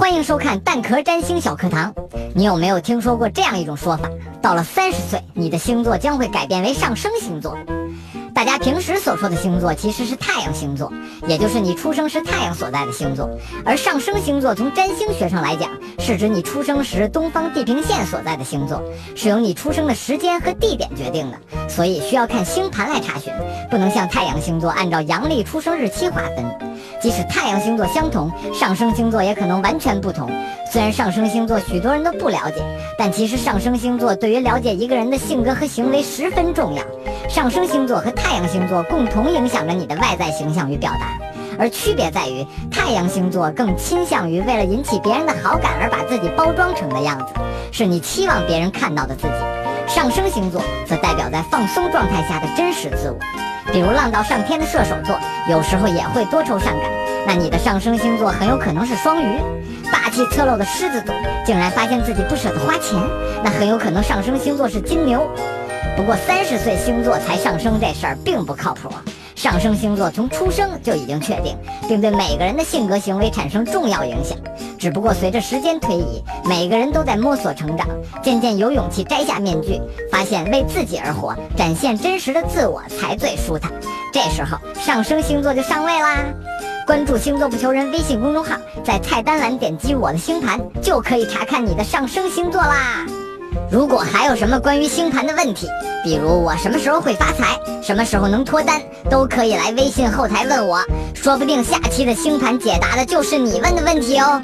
欢迎收看蛋壳占星小课堂。你有没有听说过这样一种说法？到了三十岁，你的星座将会改变为上升星座。大家平时所说的星座其实是太阳星座，也就是你出生时太阳所在的星座。而上升星座从占星学上来讲，是指你出生时东方地平线所在的星座，是由你出生的时间和地点决定的，所以需要看星盘来查询，不能像太阳星座按照阳历出生日期划分。即使太阳星座相同，上升星座也可能完全不同。虽然上升星座许多人都不了解，但其实上升星座对于了解一个人的性格和行为十分重要。上升星座和太阳星座共同影响着你的外在形象与表达，而区别在于，太阳星座更倾向于为了引起别人的好感而把自己包装成的样子，是你期望别人看到的自己；上升星座则代表在放松状态下的真实自我。比如浪到上天的射手座，有时候也会多愁善感。那你的上升星座很有可能是双鱼。霸气侧漏的狮子座，竟然发现自己不舍得花钱，那很有可能上升星座是金牛。不过三十岁星座才上升这事儿并不靠谱。上升星座从出生就已经确定，并对每个人的性格行为产生重要影响。只不过随着时间推移，每个人都在摸索成长，渐渐有勇气摘下面具，发现为自己而活，展现真实的自我才最舒坦。这时候上升星座就上位啦！关注星座不求人微信公众号，在菜单栏点击我的星盘，就可以查看你的上升星座啦。如果还有什么关于星盘的问题，比如我什么时候会发财，什么时候能脱单，都可以来微信后台问我，说不定下期的星盘解答的就是你问的问题哦。